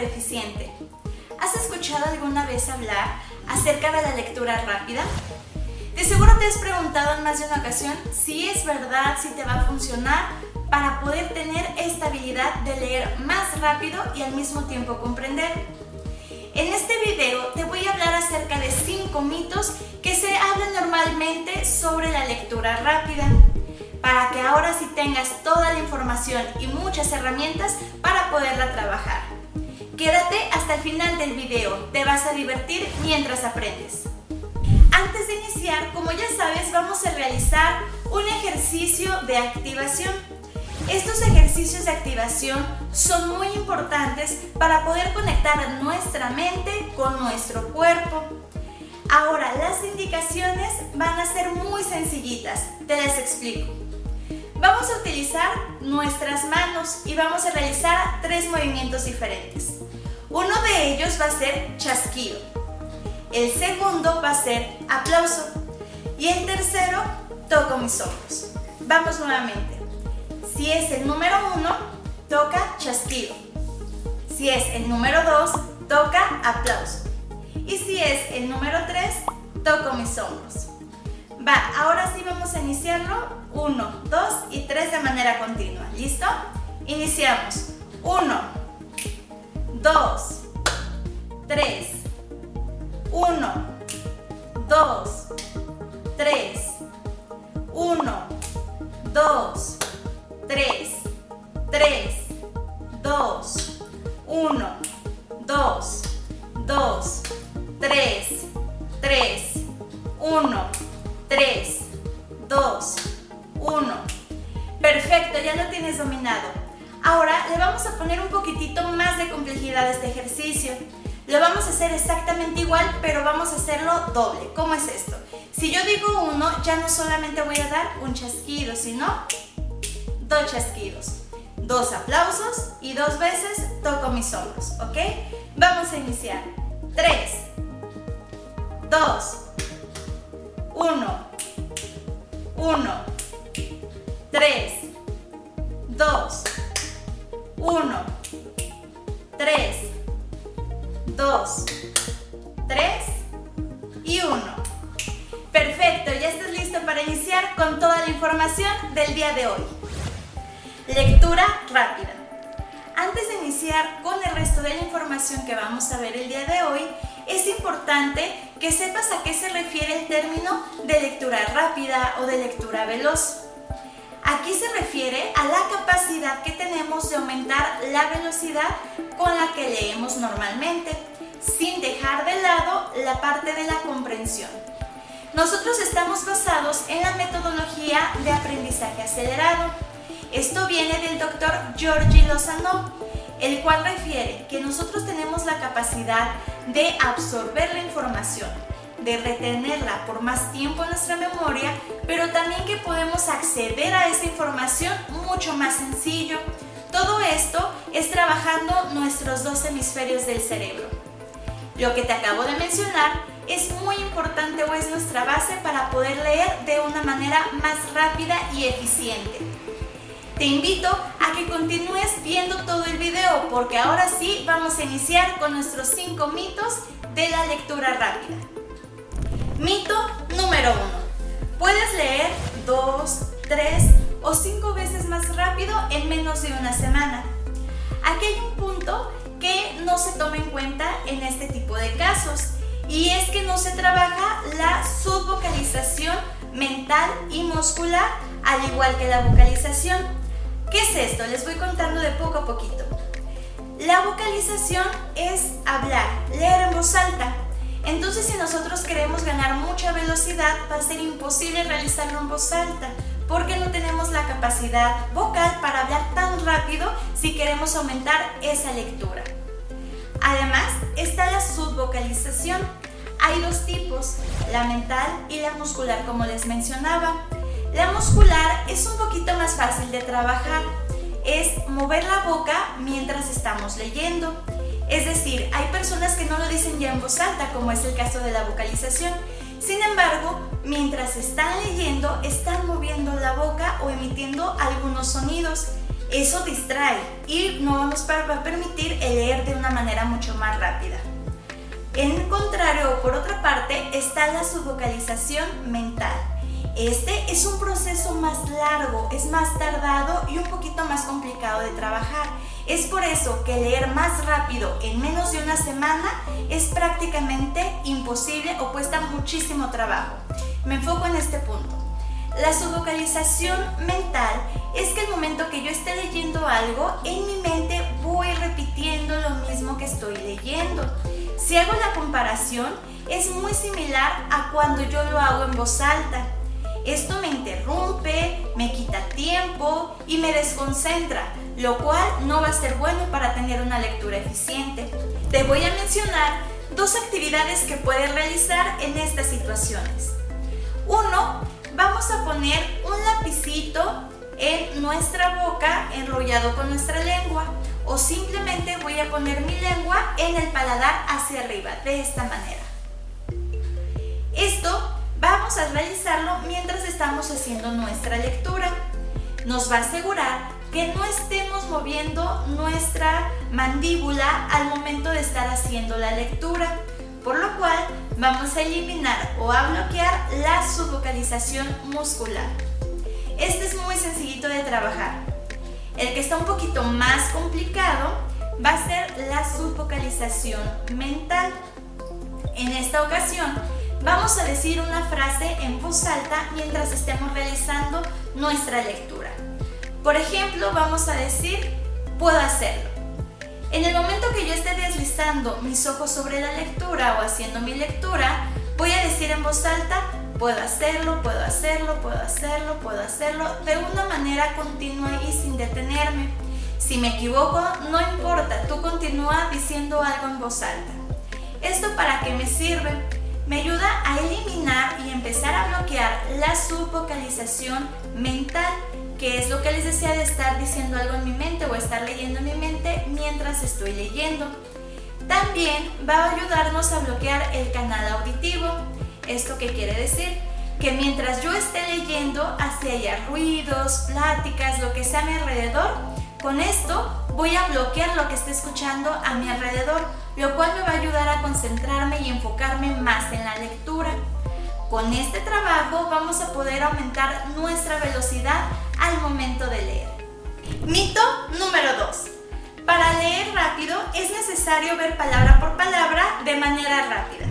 eficiente. ¿Has escuchado alguna vez hablar acerca de la lectura rápida? De seguro te has preguntado en más de una ocasión si es verdad, si te va a funcionar para poder tener esta habilidad de leer más rápido y al mismo tiempo comprender. En este video te voy a hablar acerca de 5 mitos que se hablan normalmente sobre la lectura rápida, para que ahora sí tengas toda la información y muchas herramientas para poderla trabajar. Quédate hasta el final del video, te vas a divertir mientras aprendes. Antes de iniciar, como ya sabes, vamos a realizar un ejercicio de activación. Estos ejercicios de activación son muy importantes para poder conectar nuestra mente con nuestro cuerpo. Ahora, las indicaciones van a ser muy sencillitas, te las explico. Vamos a utilizar nuestras manos y vamos a realizar tres movimientos diferentes. Uno de ellos va a ser chasquido, el segundo va a ser aplauso y el tercero toco mis ojos. Vamos nuevamente. Si es el número uno, toca chasquido. Si es el número dos, toca aplauso. Y si es el número tres, toco mis hombros. Va, ahora sí vamos a iniciarlo. Uno, dos y tres de manera continua. ¿Listo? Iniciamos. Uno, dos, tres, uno, dos, tres, uno, dos, tres, tres, dos, uno, dos, dos, tres, tres, uno, tres, dos, uno. Perfecto, ya lo tienes dominado. Ahora le vamos a poner un poquitito más de complejidad a este ejercicio. Lo vamos a hacer exactamente igual, pero vamos a hacerlo doble. ¿Cómo es esto? Si yo digo uno, ya no solamente voy a dar un chasquido, sino dos chasquidos. Dos aplausos y dos veces toco mis hombros, ¿ok? Vamos a iniciar. Tres, dos, uno, uno, tres, dos, uno, tres, dos, tres y uno. Perfecto, ya estás listo para iniciar con toda la información del día de hoy. Lectura rápida. Antes de iniciar con el resto de la información que vamos a ver el día de hoy, es importante que sepas a qué se refiere el término de lectura rápida o de lectura veloz. Aquí se refiere a la capacidad que tenemos de aumentar la velocidad con la que leemos normalmente, sin dejar de lado la parte de la comprensión. Nosotros estamos basados en la metodología de aprendizaje acelerado. Esto viene del doctor Georgi Lozano, el cual refiere que nosotros tenemos la capacidad de absorber la información, de retenerla por más tiempo en nuestra memoria, pero también que podemos acceder a esa información mucho más sencillo. Todo esto es trabajando nuestros dos hemisferios del cerebro. Lo que te acabo de mencionar es muy importante o es nuestra base para poder leer de una manera más rápida y eficiente. Te invito a que continúes viendo todo el video porque ahora sí vamos a iniciar con nuestros 5 mitos de la lectura rápida. Mito número 1. Puedes leer 2, 3 o 5 veces más rápido en menos de una semana. Aquí hay un punto que no se toma en cuenta en este tipo de casos y es que no se trabaja la subvocalización mental y muscular al igual que la vocalización. ¿Qué es esto? Les voy contando de poco a poquito. La vocalización es hablar, leer en voz alta. Entonces si nosotros queremos ganar mucha velocidad va a ser imposible realizarlo en voz alta porque no tenemos la capacidad vocal para hablar tan rápido si queremos aumentar esa lectura. Además está la subvocalización. Hay dos tipos, la mental y la muscular como les mencionaba. La muscular es un poquito más fácil de trabajar, es mover la boca mientras estamos leyendo. Es decir, hay personas que no lo dicen ya en voz alta, como es el caso de la vocalización. Sin embargo, mientras están leyendo, están moviendo la boca o emitiendo algunos sonidos. Eso distrae y no nos va a permitir leer de una manera mucho más rápida. En contrario, por otra parte, está la subvocalización mental. Este es un proceso más largo, es más tardado y un poquito más complicado de trabajar. Es por eso que leer más rápido en menos de una semana es prácticamente imposible o cuesta muchísimo trabajo. Me enfoco en este punto. La subvocalización mental es que el momento que yo esté leyendo algo, en mi mente voy repitiendo lo mismo que estoy leyendo. Si hago la comparación, es muy similar a cuando yo lo hago en voz alta. Esto me interrumpe, me quita tiempo y me desconcentra, lo cual no va a ser bueno para tener una lectura eficiente. Te voy a mencionar dos actividades que puedes realizar en estas situaciones. Uno, vamos a poner un lapicito en nuestra boca enrollado con nuestra lengua o simplemente voy a poner mi lengua en el paladar hacia arriba, de esta manera. Esto vamos a realizarlo mientras estamos haciendo nuestra lectura. Nos va a asegurar que no estemos moviendo nuestra mandíbula al momento de estar haciendo la lectura, por lo cual vamos a eliminar o a bloquear la subvocalización muscular. Este es muy sencillito de trabajar. El que está un poquito más complicado va a ser la subvocalización mental. En esta ocasión vamos a decir una frase en voz alta mientras estemos realizando nuestra lectura. Por ejemplo, vamos a decir, puedo hacerlo. En el momento que yo esté deslizando mis ojos sobre la lectura o haciendo mi lectura, voy a decir en voz alta, Puedo hacerlo, puedo hacerlo, puedo hacerlo, puedo hacerlo de una manera continua y sin detenerme. Si me equivoco, no importa, tú continúa diciendo algo en voz alta. ¿Esto para qué me sirve? Me ayuda a eliminar y empezar a bloquear la subvocalización mental, que es lo que les decía de estar diciendo algo en mi mente o estar leyendo en mi mente mientras estoy leyendo. También va a ayudarnos a bloquear el canal auditivo. ¿Esto qué quiere decir? Que mientras yo esté leyendo, hacia allá ruidos, pláticas, lo que sea a mi alrededor, con esto voy a bloquear lo que esté escuchando a mi alrededor, lo cual me va a ayudar a concentrarme y enfocarme más en la lectura. Con este trabajo vamos a poder aumentar nuestra velocidad al momento de leer. Mito número 2. Para leer rápido es necesario ver palabra por palabra de manera rápida.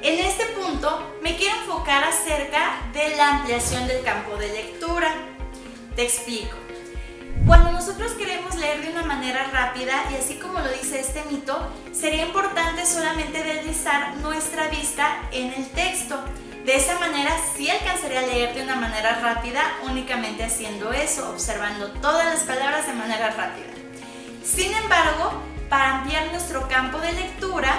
En este punto me quiero enfocar acerca de la ampliación del campo de lectura. Te explico. Cuando nosotros queremos leer de una manera rápida, y así como lo dice este mito, sería importante solamente deslizar nuestra vista en el texto. De esa manera sí alcanzaría a leer de una manera rápida únicamente haciendo eso, observando todas las palabras de manera rápida. Sin embargo, para ampliar nuestro campo de lectura,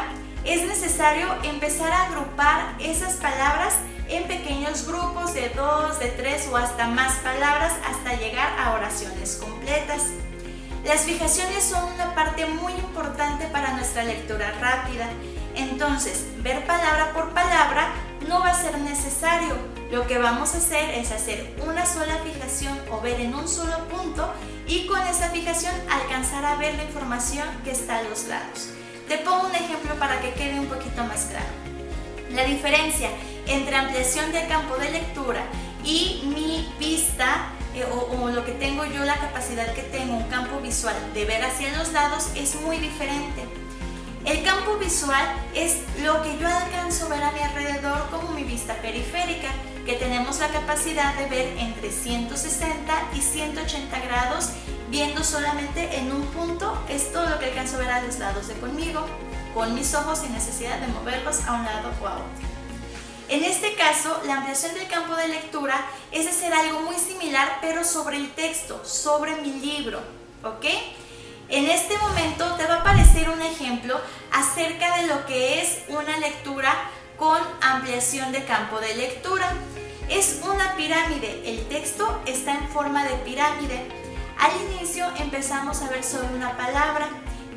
es necesario empezar a agrupar esas palabras en pequeños grupos de dos, de tres o hasta más palabras hasta llegar a oraciones completas. Las fijaciones son una parte muy importante para nuestra lectura rápida, entonces ver palabra por palabra no va a ser necesario. Lo que vamos a hacer es hacer una sola fijación o ver en un solo punto y con esa fijación alcanzar a ver la información que está a los lados. Te pongo un ejemplo para que quede un poquito más claro. La diferencia entre ampliación del campo de lectura y mi vista eh, o, o, lo que tengo yo, la capacidad que tengo, un campo visual de ver hacia los lados es muy diferente. El campo visual es lo que yo alcanzo a ver a mi alrededor como mi vista periférica, que tenemos la capacidad de ver entre 160 y 180 grados viendo solamente en un punto, es todo lo que alcanzo a ver a los lados de conmigo, con mis ojos sin necesidad de moverlos a un lado o a otro. En este caso, la ampliación del campo de lectura es hacer algo muy similar, pero sobre el texto, sobre mi libro, ¿ok? En este momento te va a aparecer un ejemplo acerca de lo que es una lectura con ampliación de campo de lectura. Es una pirámide, el texto está en forma de pirámide. Al inicio empezamos a ver sobre una palabra,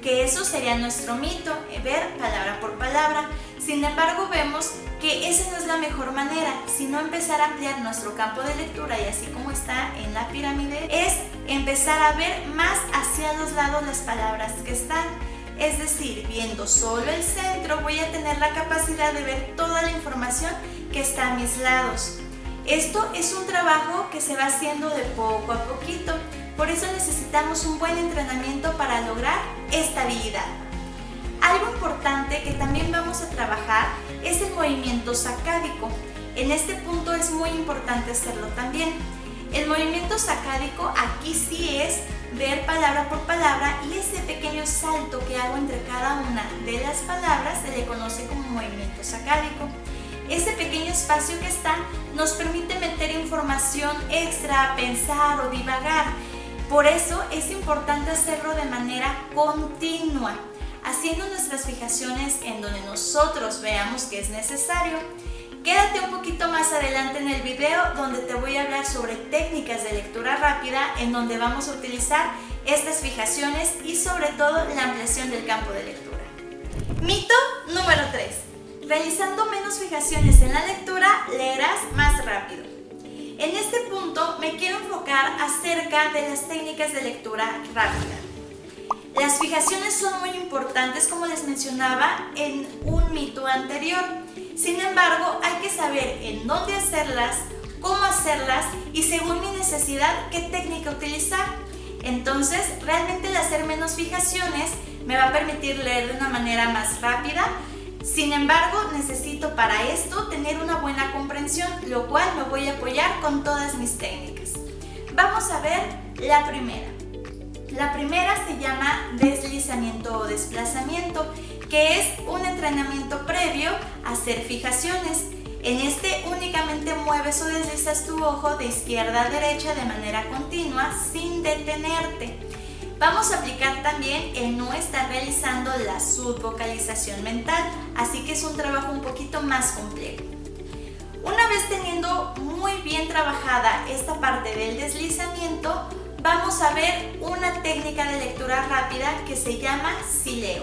que eso sería nuestro mito, eh, ver palabra por palabra. Sin embargo, vemos que esa no es la mejor manera, sino empezar a ampliar nuestro campo de lectura y así como está en la pirámide, es empezar a ver más hacia los lados las palabras que están. Es decir, viendo solo el centro voy a tener la capacidad de ver toda la información que está a mis lados. Esto es un trabajo que se va haciendo de poco a poquito, por eso necesitamos un buen entrenamiento para lograr esta habilidad. Algo importante que también vamos a trabajar es el movimiento sacádico. En este punto es muy importante hacerlo también. El movimiento sacádico aquí sí es ver palabra por palabra y ese pequeño salto que hago entre cada una de las palabras se le conoce como movimiento sacádico. Ese pequeño espacio que está nos permite meter información extra, pensar o divagar. Por eso es importante hacerlo de manera continua, haciendo nuestras fijaciones en donde nosotros veamos que es necesario. Quédate un poquito más adelante en el video donde te voy a hablar sobre técnicas de lectura rápida en donde vamos a utilizar estas fijaciones y sobre todo la ampliación del campo de lectura. Mito número 3. Realizando menos fijaciones en la lectura, leerás más rápido. En este punto me quiero enfocar acerca de las técnicas de lectura rápida. Las fijaciones son muy importantes como les mencionaba en un mito anterior. Sin embargo, hay que saber en dónde hacerlas, cómo hacerlas y según mi necesidad qué técnica utilizar. Entonces, realmente el hacer menos fijaciones me va a permitir leer de una manera más rápida, sin embargo, necesito para esto tener una buena comprensión, lo cual me voy a apoyar con todas mis técnicas. Vamos a ver la primera. La primera se llama deslizamiento o desplazamiento, que es un entrenamiento previo a hacer fijaciones. En este únicamente mueves o deslizas tu ojo de izquierda a derecha de manera continua sin detenerte. Vamos a aplicar también el no estar realizando la subvocalización mental, así que es un trabajo un poquito más complejo. Una vez teniendo muy bien trabajada esta parte del deslizamiento, vamos a ver una técnica de lectura rápida que se llama sileo.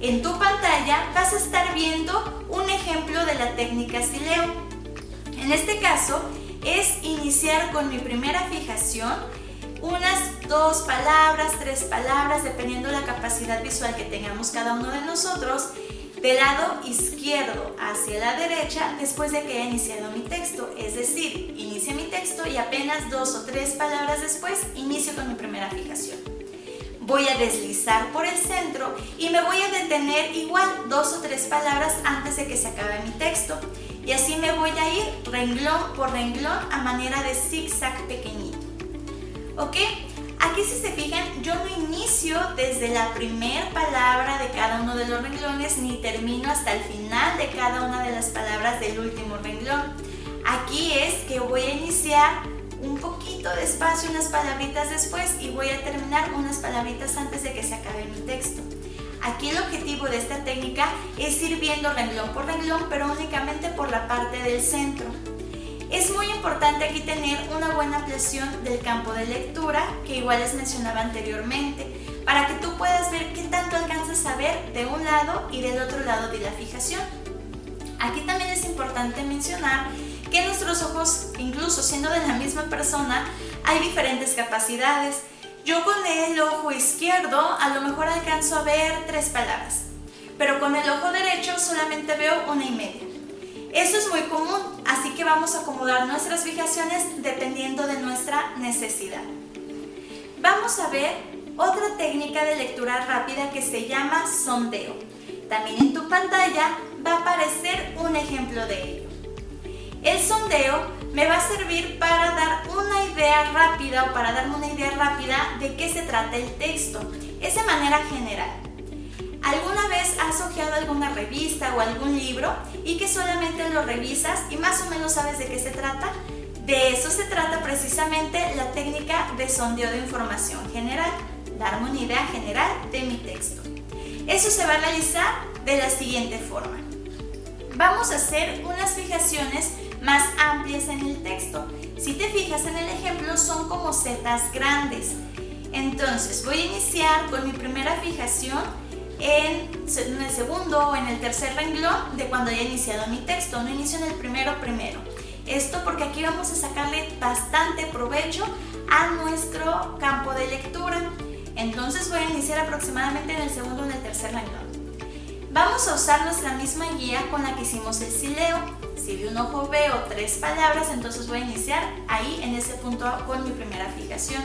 En tu pantalla vas a estar viendo un ejemplo de la técnica sileo. En este caso es iniciar con mi primera fijación unas dos palabras, tres palabras, dependiendo de la capacidad visual que tengamos cada uno de nosotros, del lado izquierdo hacia la derecha después de que he iniciado mi texto. Es decir, inicio mi texto y apenas dos o tres palabras después inicio con mi primera fijación. Voy a deslizar por el centro y me voy a detener igual dos o tres palabras antes de que se acabe mi texto. Y así me voy a ir renglón por renglón a manera de zigzag pequeñito. ¿Ok? Aquí si se fijan, yo no inicio desde la primera palabra de cada uno de los renglones ni termino hasta el final de cada una de las palabras del último renglón. Aquí es que voy a iniciar un poquito despacio unas palabritas después y voy a terminar unas palabritas antes de que se acabe mi texto. Aquí el objetivo de esta técnica es ir viendo renglón por renglón, pero únicamente por la parte del centro. Es muy importante aquí tener una buena ampliación del campo de lectura, que igual les mencionaba anteriormente, para que tú puedas ver qué tanto alcanzas a ver de un lado y del otro lado de la fijación. Aquí también es importante mencionar que nuestros ojos, incluso siendo de la misma persona, hay diferentes capacidades. Yo con el ojo izquierdo a lo mejor alcanzo a ver tres palabras, pero con el ojo derecho solamente veo una y media. Eso es muy común, así que vamos a acomodar nuestras fijaciones dependiendo de nuestra necesidad. Vamos a ver otra técnica de lectura rápida que se llama sondeo. También en tu pantalla va a aparecer un ejemplo de ello. El sondeo me va a servir para dar una idea rápida o para darme una idea rápida de qué se trata el texto. Es de manera general. ¿Alguna vez has hojeado alguna revista o algún libro y que solamente lo revisas y más o menos sabes de qué se trata? De eso se trata precisamente la técnica de sondeo de información general, darme una idea general de mi texto. Eso se va a realizar de la siguiente forma. Vamos a hacer unas fijaciones más amplias en el texto. Si te fijas en el ejemplo, son como setas grandes. Entonces voy a iniciar con mi primera fijación en, el segundo o en el tercer renglón de cuando haya iniciado mi texto. No inicio en el primero primero. Esto porque aquí vamos a sacarle bastante provecho a nuestro campo de lectura. Entonces voy a iniciar aproximadamente en el segundo o en el tercer renglón. Vamos a usar nuestra misma guía con la que hicimos el sileo. Si de un ojo veo tres palabras, entonces voy a iniciar ahí en ese punto con mi primera fijación.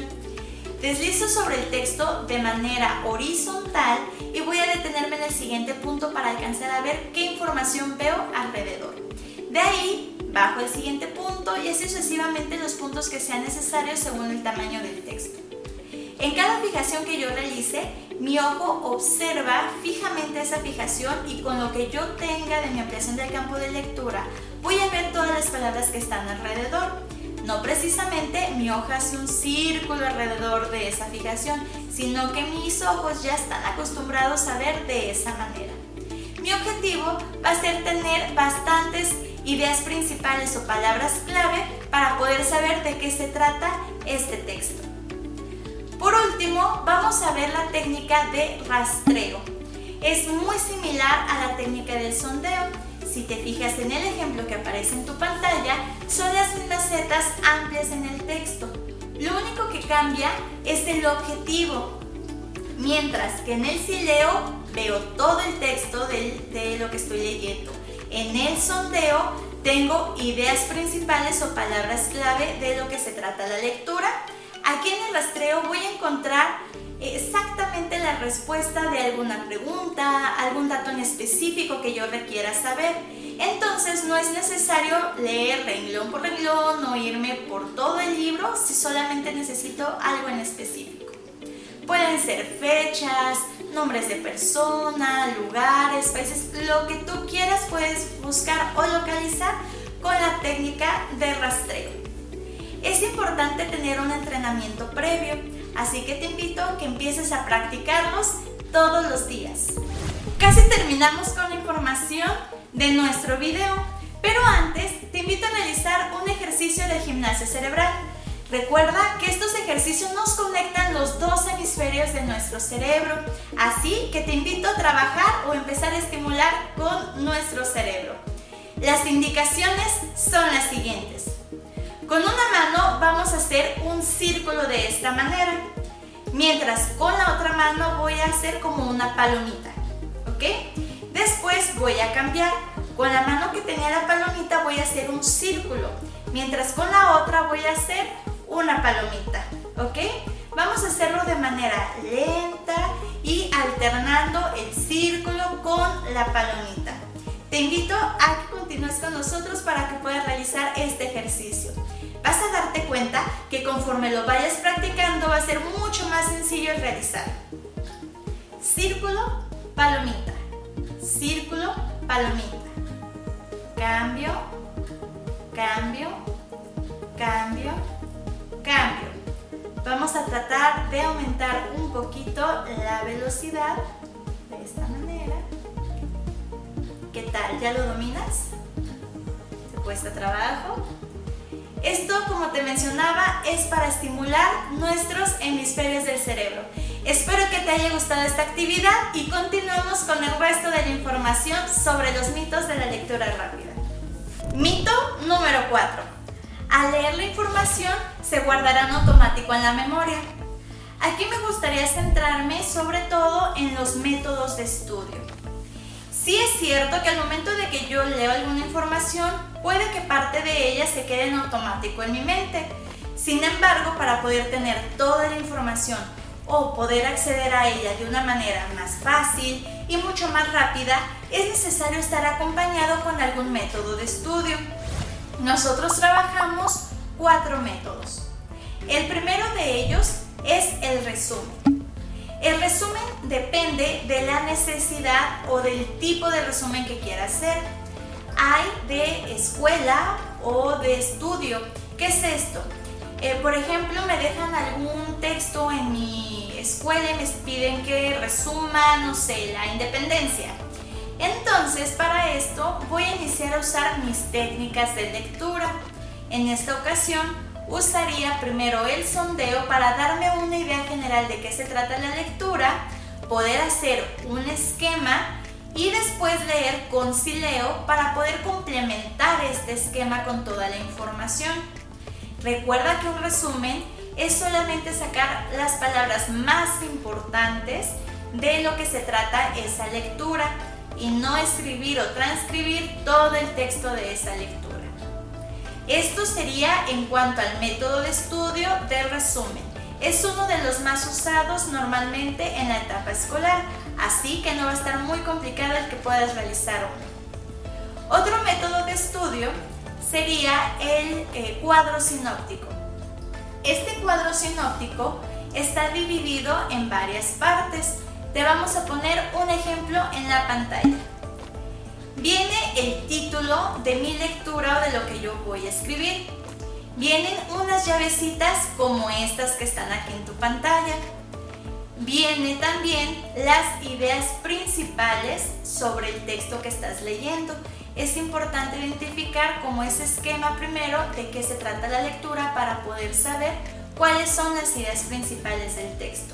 Deslizo sobre el texto de manera horizontal y voy a detenerme en el siguiente punto para alcanzar a ver qué información veo alrededor. De ahí bajo el siguiente punto y así sucesivamente los puntos que sean necesarios según el tamaño del texto. En cada fijación que yo realice, mi ojo observa fijamente esa fijación y con lo que yo tenga de mi ampliación del campo de lectura, voy a ver todas las palabras que están alrededor. No precisamente mi hoja hace un círculo alrededor de esa fijación, sino que mis ojos ya están acostumbrados a ver de esa manera. Mi objetivo va a ser tener bastantes ideas principales o palabras clave para poder saber de qué se trata este texto. Por último, vamos a ver la técnica de rastreo. Es muy similar a la técnica del sondeo si te fijas en el ejemplo que aparece en tu pantalla, son las mismas amplias en el texto. Lo único que cambia es el objetivo. Mientras que en el sileo veo todo el texto de lo que estoy leyendo. En el sondeo tengo ideas principales o palabras clave de lo que se trata la lectura. Aquí en el rastreo voy a encontrar exactamente la respuesta de alguna pregunta, algún dato en específico que yo requiera saber. Entonces no es necesario leer renglón por renglón o irme por todo el libro si solamente necesito algo en específico. Pueden ser fechas, nombres de personas, lugares, países, lo que tú quieras puedes buscar o localizar con la técnica de rastreo. Es importante tener un entrenamiento previo Así que te invito a que empieces a practicarlos todos los días. Casi terminamos con la información de nuestro video, pero antes te invito a realizar un ejercicio de gimnasia cerebral. Recuerda que estos ejercicios nos conectan los dos hemisferios de nuestro cerebro, así que te invito a trabajar o empezar a estimular con nuestro cerebro. Las indicaciones son las siguientes. De esta manera, mientras con la otra mano voy a hacer como una palomita, ¿ok? Después voy a cambiar, con la mano que tenía la palomita voy a hacer un círculo, mientras con la otra voy a hacer una palomita, ¿ok? Vamos a hacerlo de manera lenta y alternando el círculo con la palomita. Te invito a que continúes con nosotros para que puedas realizar este ejercicio vas a darte cuenta que conforme lo vayas practicando va a ser mucho más sencillo realizar. Círculo, palomita. Círculo, palomita. Cambio, cambio, cambio, cambio. Vamos a tratar de aumentar un poquito la velocidad de esta manera. ¿Qué tal? ¿Ya lo dominas? ¿Te cuesta trabajo? Esto, como te mencionaba, es para estimular nuestros hemisferios del cerebro. Espero que te haya gustado esta actividad y continuamos con el resto de la información sobre los mitos de la lectura rápida. Mito número 4. Al leer la información se guardará en automático en la memoria. Aquí me gustaría centrarme sobre todo en los métodos de estudio. Sí es cierto que al momento de que yo leo alguna información, puede que parte de ella se quede en automático en mi mente. Sin embargo, para poder tener toda la información o poder acceder a ella de una manera más fácil y mucho más rápida, es necesario estar acompañado con algún método de estudio. Nosotros trabajamos cuatro métodos. El primero de ellos es el resumen. El resumen depende de la necesidad o del tipo de resumen que quiera hacer. Hay de escuela o de estudio. ¿Qué es esto? Eh, por ejemplo, me dejan algún texto en mi escuela y me piden que resuma, no sé, la independencia. Entonces, para esto voy a iniciar a usar mis técnicas de lectura. En esta ocasión usaría primero el sondeo para darme una idea general de qué se trata la lectura, poder hacer un esquema y después leer concileo para poder complementar este esquema con toda la información. Recuerda que un resumen es solamente sacar las palabras más importantes de lo que se trata esa lectura y no escribir o transcribir todo el texto de esa lectura. Esto sería en cuanto al método de estudio del resumen. Es uno de los más usados normalmente en la etapa escolar, así que no va a estar muy complicado el que puedas realizar uno. Otro método de estudio sería el eh, cuadro sinóptico. Este cuadro sinóptico está dividido en varias partes. Te vamos a poner un ejemplo en la pantalla. Viene el título de mi lectura o de lo que yo voy a escribir. Vienen unas llavecitas como estas que están aquí en tu pantalla. Viene también las ideas principales sobre el texto que estás leyendo. Es importante identificar como ese esquema primero de qué se trata la lectura para poder saber cuáles son las ideas principales del texto.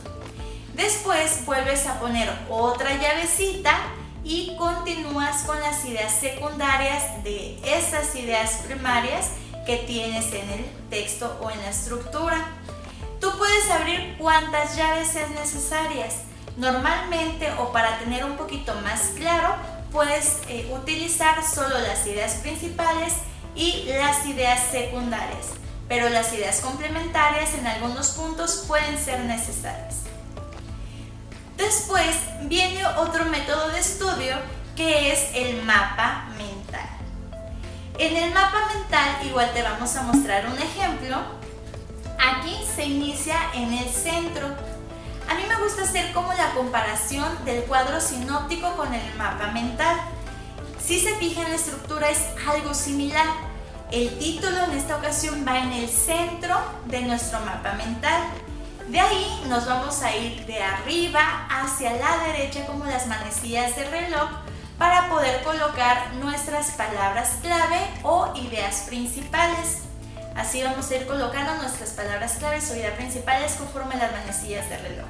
Después vuelves a poner otra llavecita y continúas con las ideas secundarias de esas ideas primarias que tienes en el texto o en la estructura. Tú puedes abrir cuantas llaves sean necesarias. Normalmente o para tener un poquito más claro, puedes eh, utilizar solo las ideas principales y las ideas secundarias, pero las ideas complementarias en algunos puntos pueden ser necesarias. Después viene otro método de estudio que es el mapa mental. En el mapa mental igual te vamos a mostrar un ejemplo. Aquí se inicia en el centro. A mí me gusta hacer como la comparación del cuadro sinóptico con el mapa mental. Si se fijan la estructura es algo similar. El título en esta ocasión va en el centro de nuestro mapa mental. De ahí nos vamos a ir de arriba hacia la derecha como las manecillas de reloj para poder colocar nuestras palabras clave o ideas principales. Así vamos a ir colocando nuestras palabras claves o ideas principales conforme las manecillas de reloj.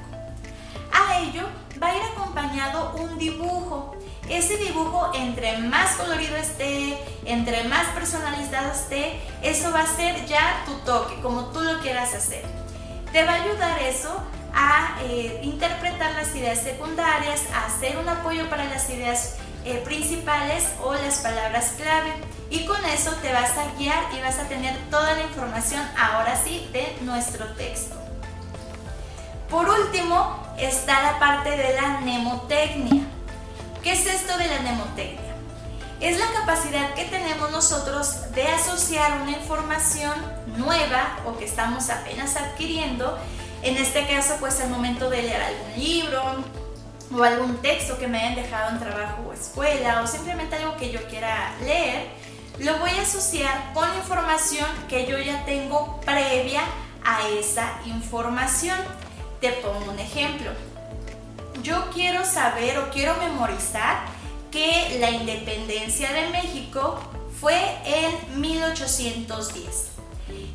A ello va a ir acompañado un dibujo. Ese dibujo, entre más colorido esté, entre más personalizado esté, eso va a ser ya tu toque, como tú lo quieras hacer. Te va a ayudar eso a eh, interpretar las ideas secundarias, a hacer un apoyo para las ideas eh, principales o las palabras clave. Y con eso te vas a guiar y vas a tener toda la información ahora sí de nuestro texto. Por último está la parte de la mnemotecnia. ¿Qué es esto de la mnemotecnia? Es la capacidad que tenemos nosotros de asociar una información nueva o que estamos apenas adquiriendo, en este caso pues al momento de leer algún libro o algún texto que me hayan dejado en trabajo o escuela o simplemente algo que yo quiera leer, lo voy a asociar con información que yo ya tengo previa a esa información. Te pongo un ejemplo. Yo quiero saber o quiero memorizar que la independencia de México fue en 1810.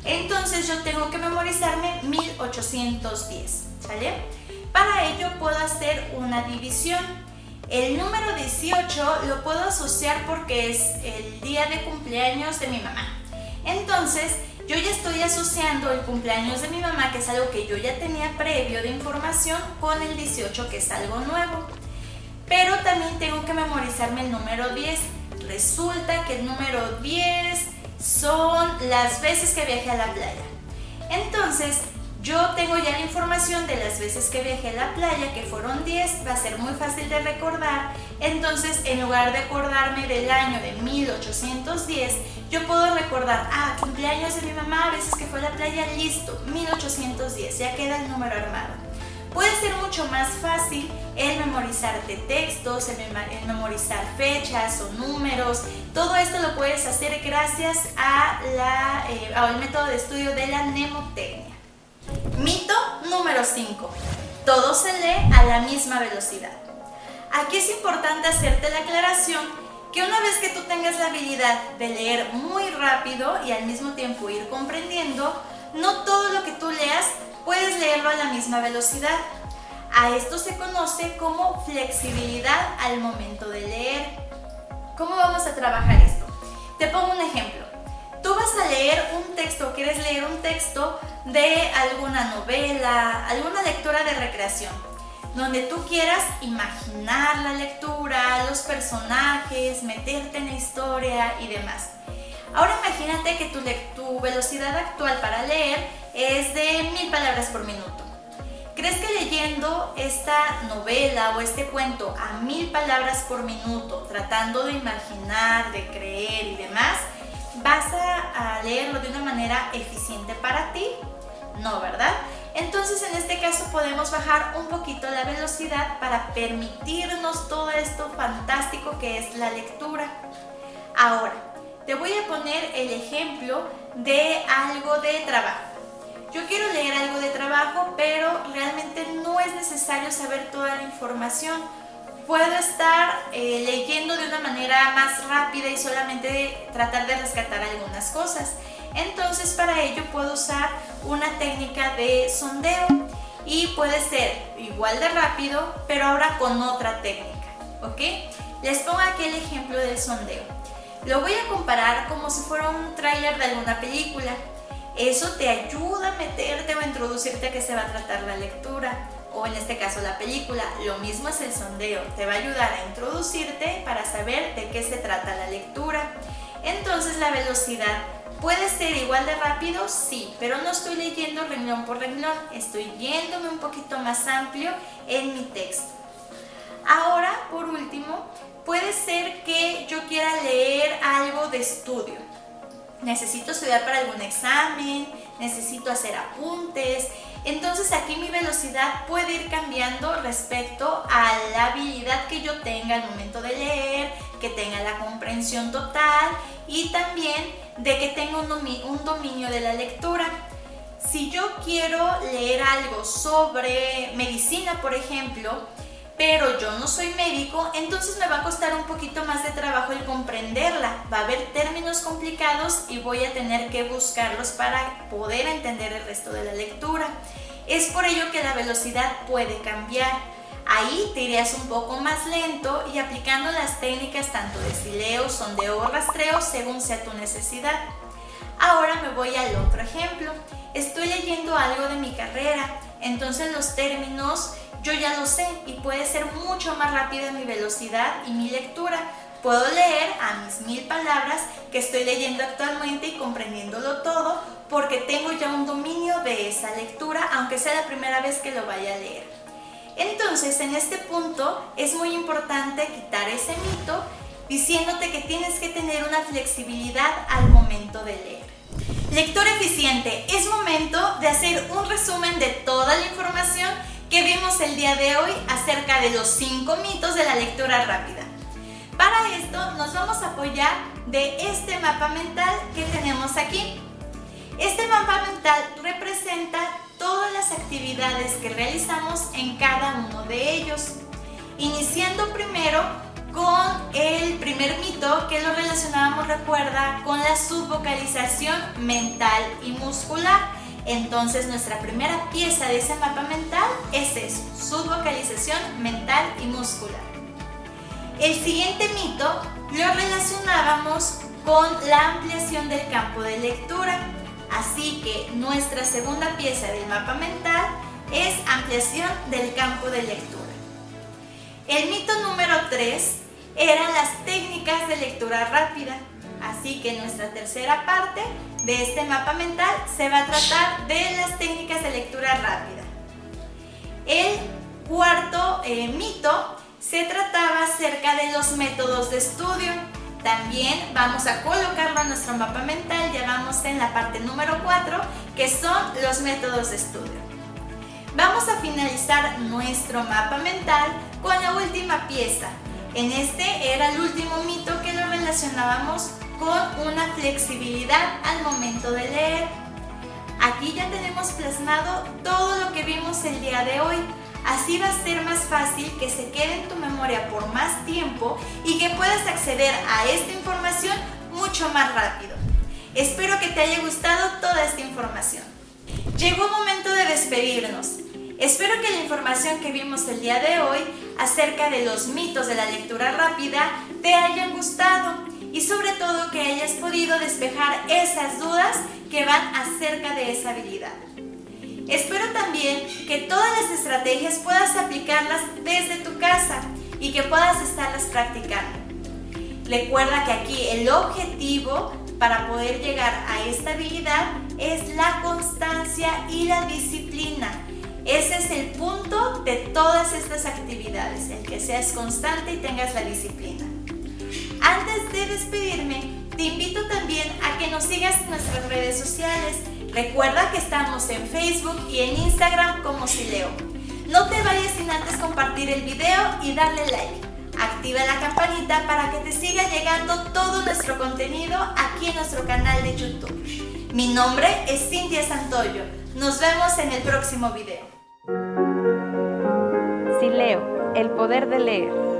Entonces yo tengo que memorizarme 1810, ¿sale? Para ello puedo hacer una división. El número 18 lo puedo asociar porque es el día de cumpleaños de mi mamá. Entonces, yo ya estoy asociando el cumpleaños de mi mamá, que es algo que yo ya tenía previo de información, con el 18, que es algo nuevo. Pero también tengo que memorizarme el número 10. Resulta que el número 10 son las veces que viajé a la playa. Entonces, yo tengo ya la información de las veces que viajé a la playa, que fueron 10, va a ser muy fácil de recordar. Entonces, en lugar de acordarme del año de 1810, yo puedo recordar, ah, cumpleaños de mi mamá, veces que fue a la playa, listo, 1810, ya queda el número armado. Puede ser mucho más fácil el memorizarte textos, el, memorizar fechas o números. Todo esto lo puedes hacer gracias a la, eh, método de estudio de la mnemotecnia. Mito número 5. Todo se lee a la misma velocidad. Aquí es importante hacerte la aclaración que una vez que tú tengas la habilidad de leer muy rápido y al mismo tiempo ir comprendiendo, No todo lo que tú leas puedes leerlo a la misma velocidad. A esto se conoce como flexibilidad al momento de leer. ¿Cómo vamos a trabajar esto? Te pongo un ejemplo. Tú vas a leer un texto, quieres leer un texto de alguna novela, alguna lectura de recreación, donde tú quieras imaginar la lectura, los personajes, meterte en la historia y demás. Ahora imagínate que tu, tu velocidad actual para leer es de mil palabras por minuto. ¿Crees que leyendo esta novela o este cuento a mil palabras por minuto, tratando de imaginar, de creer y demás, vas a, a leerlo de una manera eficiente para ti? No, ¿verdad? Entonces en este caso podemos bajar un poquito la velocidad para permitirnos todo esto fantástico que es la lectura. Ahora, te voy a poner el ejemplo de algo de trabajo. Yo quiero leer algo de trabajo, pero realmente no es necesario saber toda la información. Puedo estar eh, leyendo de una manera más rápida y solamente tratar de rescatar algunas cosas. Entonces para ello puedo usar una técnica de sondeo y puede ser igual de rápido, pero ahora con otra técnica. ¿Ok? Les pongo aquí el ejemplo del sondeo. Lo voy a comparar como si fuera un tráiler de alguna película. Eso te ayuda a meterte o introducirte a qué se va a tratar la lectura o en este caso la película. Lo mismo es el sondeo, te va a ayudar a introducirte para saber de qué se trata la lectura. Entonces la velocidad puede ser igual de rápido, sí, pero no estoy leyendo renglón por renglón, estoy yéndome un poquito más amplio en mi texto. Ahora, por último, puede ser que yo quiera leer algo de estudio. Necesito estudiar para algún examen, necesito hacer apuntes. Entonces aquí mi velocidad puede ir cambiando respecto a la habilidad que yo tenga al momento de leer, que tenga la comprensión total y también de que tenga un dominio de la lectura. Si yo quiero leer algo sobre medicina, por ejemplo, pero yo no soy médico, entonces me va a costar un poquito más de trabajo el comprenderla. Va a haber términos complicados y voy a tener que buscarlos para poder entender el resto de la lectura. Es por ello que la velocidad puede cambiar. Ahí te irías un poco más lento y aplicando las técnicas tanto de sileo, sondeo o rastreo según sea tu necesidad. Ahora me voy al otro ejemplo. Estoy leyendo algo de mi carrera, entonces los términos yo ya lo sé y puede ser mucho más rápida mi velocidad y mi lectura. Puedo leer a mis mil palabras que estoy leyendo actualmente y comprendiéndolo todo porque tengo ya un dominio de esa lectura, aunque sea la primera vez que lo vaya a leer. Entonces, en este punto es muy importante quitar ese mito diciéndote que tienes que tener una flexibilidad al momento de leer. Lector eficiente, es momento de hacer un resumen de toda la información que vimos el día de hoy acerca de los 5 mitos de la lectura rápida. Para esto nos vamos a apoyar de este mapa mental que tenemos aquí. Este mapa mental representa todas las actividades que realizamos en cada uno de ellos, iniciando primero con el primer mito que lo relacionábamos, recuerda, con la subvocalización mental y muscular entonces nuestra primera pieza de ese mapa mental es eso, subvocalización mental y muscular. El siguiente mito lo relacionábamos con la ampliación del campo de lectura, así que nuestra segunda pieza del mapa mental es ampliación del campo de lectura. El mito número 3 eran las técnicas de lectura rápida. Así que nuestra tercera parte de este mapa mental se va a tratar de las técnicas de lectura rápida. El cuarto eh, mito se trataba acerca de los métodos de estudio. También vamos a colocarlo en nuestro mapa mental, ya vamos en la parte número 4, que son los métodos de estudio. Vamos a finalizar nuestro mapa mental con la última pieza. En este era el último mito que lo relacionábamos con una flexibilidad al momento de leer. Aquí ya tenemos plasmado todo lo que vimos el día de hoy. Así va a ser más fácil que se quede en tu memoria por más tiempo y que puedas acceder a esta información mucho más rápido. Espero que te haya gustado toda esta información. llegó el momento de despedirnos. Espero que la información que vimos el día de hoy acerca de los mitos de la lectura rápida te hayan gustado y sobre todo que hayas podido despejar esas dudas que van acerca de esa habilidad. Espero también que todas las estrategias puedas aplicarlas desde tu casa y que puedas estarlas practicando. Recuerda que aquí el objetivo para poder llegar a esta habilidad es la constancia y la disciplina. Ese es el punto de todas estas actividades, el que seas constante y tengas la disciplina. Antes de despedirme, te invito también a que nos sigas en nuestras redes sociales. Recuerda que estamos en Facebook y en Instagram como Sileo. No te vayas sin antes compartir el video y darle like. Activa la campanita para que te siga llegando todo nuestro contenido aquí en nuestro canal de YouTube. Mi nombre es Cintia Santoyo. Nos vemos en el próximo video. Sileo, el poder de leer.